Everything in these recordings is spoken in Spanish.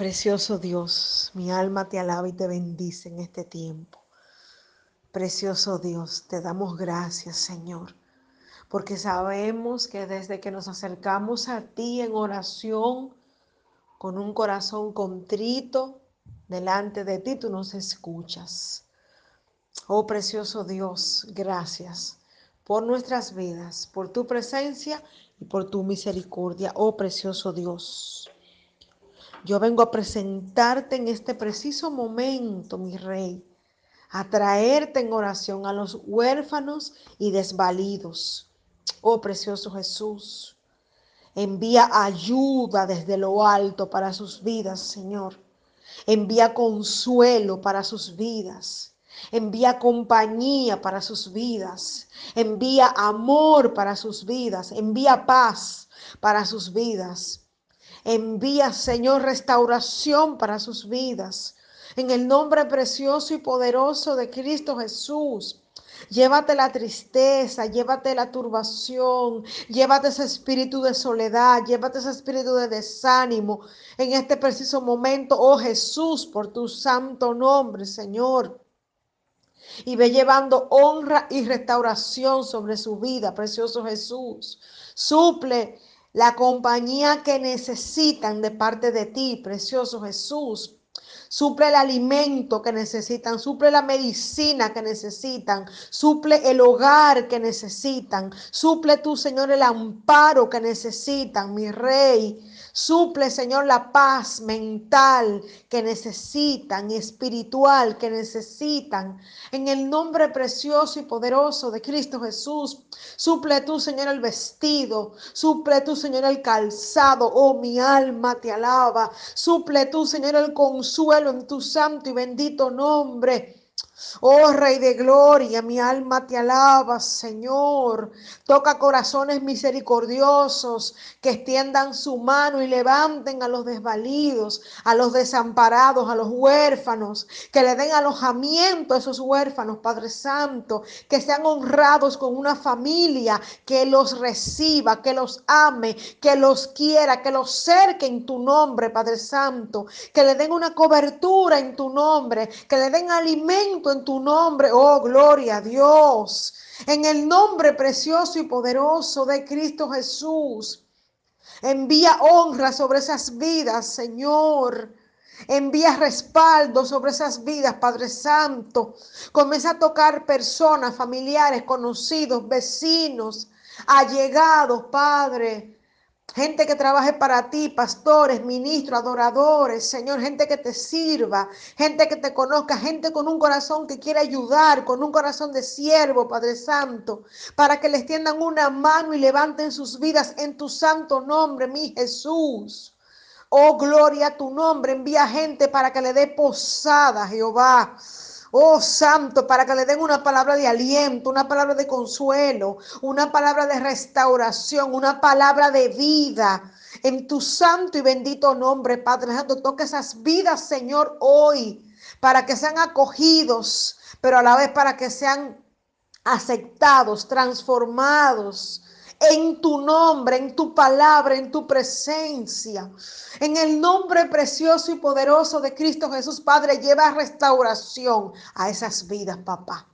Precioso Dios, mi alma te alaba y te bendice en este tiempo. Precioso Dios, te damos gracias, Señor, porque sabemos que desde que nos acercamos a ti en oración, con un corazón contrito, delante de ti tú nos escuchas. Oh precioso Dios, gracias por nuestras vidas, por tu presencia y por tu misericordia, oh precioso Dios. Yo vengo a presentarte en este preciso momento, mi rey, a traerte en oración a los huérfanos y desvalidos. Oh precioso Jesús, envía ayuda desde lo alto para sus vidas, Señor. Envía consuelo para sus vidas. Envía compañía para sus vidas. Envía amor para sus vidas. Envía paz para sus vidas. Envía, Señor, restauración para sus vidas. En el nombre precioso y poderoso de Cristo Jesús. Llévate la tristeza, llévate la turbación, llévate ese espíritu de soledad, llévate ese espíritu de desánimo en este preciso momento, oh Jesús, por tu santo nombre, Señor. Y ve llevando honra y restauración sobre su vida, precioso Jesús. Suple la compañía que necesitan de parte de ti, precioso Jesús. Suple el alimento que necesitan, suple la medicina que necesitan, suple el hogar que necesitan, suple tú, Señor, el amparo que necesitan, mi Rey. Suple, Señor, la paz mental que necesitan espiritual que necesitan. En el nombre precioso y poderoso de Cristo Jesús, suple tú, Señor, el vestido. Suple tú, Señor, el calzado. Oh, mi alma te alaba. Suple tú, Señor, el consuelo en tu santo y bendito nombre. Oh Rey de Gloria, mi alma te alaba, Señor. Toca corazones misericordiosos que extiendan su mano y levanten a los desvalidos, a los desamparados, a los huérfanos, que le den alojamiento a esos huérfanos, Padre Santo, que sean honrados con una familia que los reciba, que los ame, que los quiera, que los cerque en tu nombre, Padre Santo, que le den una cobertura en tu nombre, que le den alimento en tu nombre, oh gloria a Dios, en el nombre precioso y poderoso de Cristo Jesús. Envía honra sobre esas vidas, Señor. Envía respaldo sobre esas vidas, Padre Santo. Comienza a tocar personas, familiares, conocidos, vecinos, allegados, Padre. Gente que trabaje para ti, pastores, ministros, adoradores, Señor, gente que te sirva, gente que te conozca, gente con un corazón que quiere ayudar, con un corazón de siervo, Padre Santo, para que les tiendan una mano y levanten sus vidas en tu santo nombre, mi Jesús. Oh, gloria a tu nombre. Envía gente para que le dé posada, Jehová. Oh Santo, para que le den una palabra de aliento, una palabra de consuelo, una palabra de restauración, una palabra de vida. En tu santo y bendito nombre, Padre Santo, toca esas vidas, Señor, hoy, para que sean acogidos, pero a la vez para que sean aceptados, transformados en tu nombre, en tu palabra, en tu presencia. En el nombre precioso y poderoso de Cristo Jesús, Padre, lleva restauración a esas vidas, papá.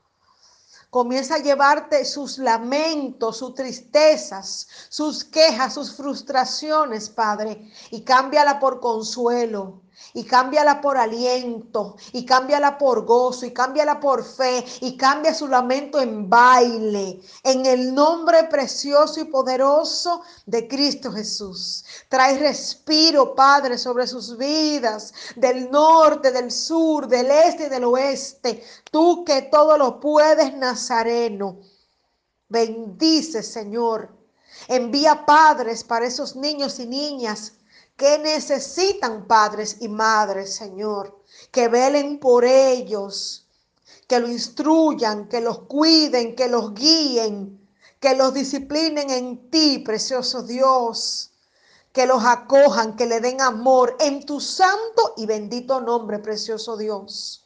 Comienza a llevarte sus lamentos, sus tristezas, sus quejas, sus frustraciones, Padre, y cámbiala por consuelo, y cámbiala por aliento, y cámbiala por gozo, y cámbiala por fe, y cambia su lamento en baile, en el nombre precioso y poderoso de Cristo Jesús. Trae respiro, Padre, sobre sus vidas, del norte, del sur, del este y del oeste. Tú que todo lo puedes, Nazareno. Bendice, Señor. Envía padres para esos niños y niñas que necesitan padres y madres, Señor, que velen por ellos, que lo instruyan, que los cuiden, que los guíen, que los disciplinen en ti, precioso Dios, que los acojan, que le den amor en tu santo y bendito nombre, precioso Dios.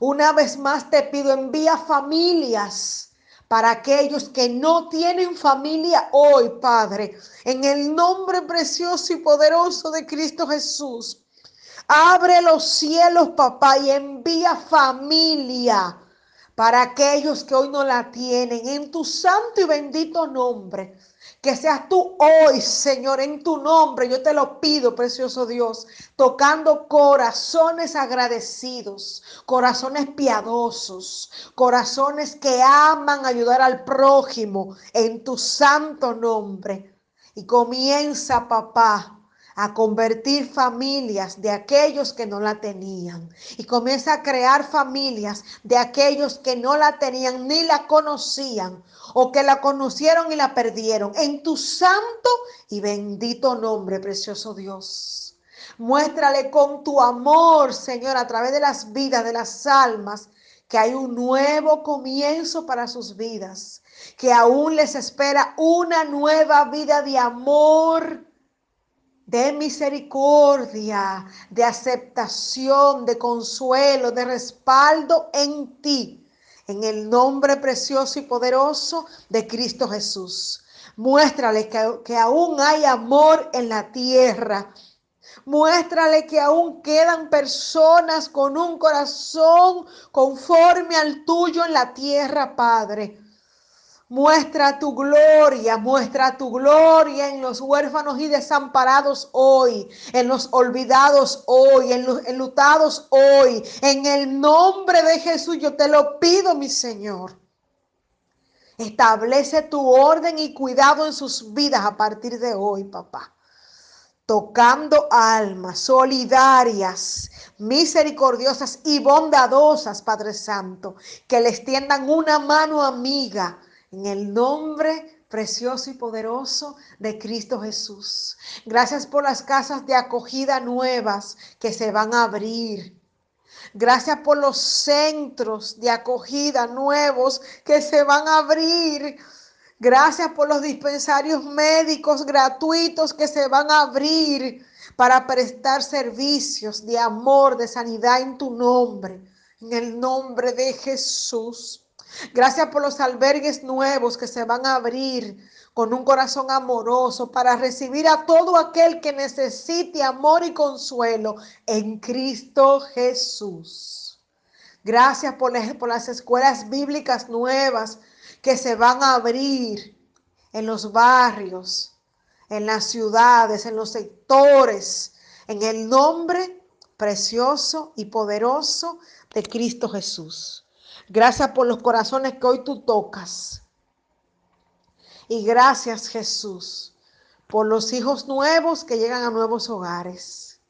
Una vez más te pido, envía familias para aquellos que no tienen familia hoy, Padre, en el nombre precioso y poderoso de Cristo Jesús. Abre los cielos, papá, y envía familia para aquellos que hoy no la tienen. En tu santo y bendito nombre. Que seas tú hoy, Señor, en tu nombre. Yo te lo pido, precioso Dios, tocando corazones agradecidos, corazones piadosos, corazones que aman ayudar al prójimo en tu santo nombre. Y comienza, papá, a convertir familias de aquellos que no la tenían. Y comienza a crear familias de aquellos que no la tenían ni la conocían o que la conocieron y la perdieron. En tu santo y bendito nombre, precioso Dios. Muéstrale con tu amor, Señor, a través de las vidas, de las almas, que hay un nuevo comienzo para sus vidas, que aún les espera una nueva vida de amor de misericordia, de aceptación, de consuelo, de respaldo en ti, en el nombre precioso y poderoso de Cristo Jesús. Muéstrale que, que aún hay amor en la tierra. Muéstrale que aún quedan personas con un corazón conforme al tuyo en la tierra, Padre. Muestra tu gloria, muestra tu gloria en los huérfanos y desamparados hoy, en los olvidados hoy, en los enlutados hoy. En el nombre de Jesús yo te lo pido, mi Señor. Establece tu orden y cuidado en sus vidas a partir de hoy, papá. Tocando almas solidarias, misericordiosas y bondadosas, Padre Santo, que les tiendan una mano amiga en el nombre precioso y poderoso de Cristo Jesús. Gracias por las casas de acogida nuevas que se van a abrir. Gracias por los centros de acogida nuevos que se van a abrir. Gracias por los dispensarios médicos gratuitos que se van a abrir para prestar servicios de amor, de sanidad en tu nombre. En el nombre de Jesús. Gracias por los albergues nuevos que se van a abrir con un corazón amoroso para recibir a todo aquel que necesite amor y consuelo en Cristo Jesús. Gracias por, por las escuelas bíblicas nuevas que se van a abrir en los barrios, en las ciudades, en los sectores, en el nombre precioso y poderoso de Cristo Jesús. Gracias por los corazones que hoy tú tocas. Y gracias Jesús por los hijos nuevos que llegan a nuevos hogares.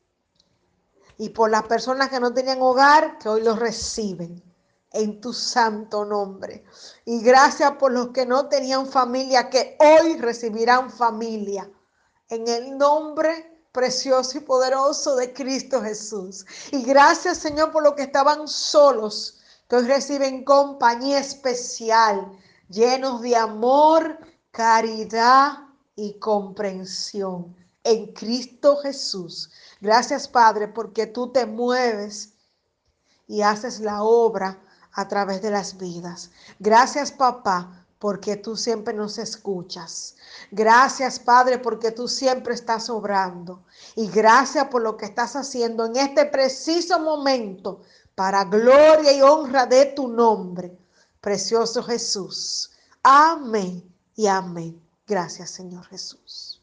Y por las personas que no tenían hogar que hoy los reciben en tu santo nombre. Y gracias por los que no tenían familia que hoy recibirán familia. En el nombre precioso y poderoso de Cristo Jesús. Y gracias Señor por los que estaban solos que hoy reciben compañía especial, llenos de amor, caridad y comprensión en Cristo Jesús. Gracias Padre porque tú te mueves y haces la obra a través de las vidas. Gracias papá porque tú siempre nos escuchas. Gracias Padre porque tú siempre estás obrando. Y gracias por lo que estás haciendo en este preciso momento para gloria y honra de tu nombre, precioso Jesús. Amén y amén. Gracias, Señor Jesús.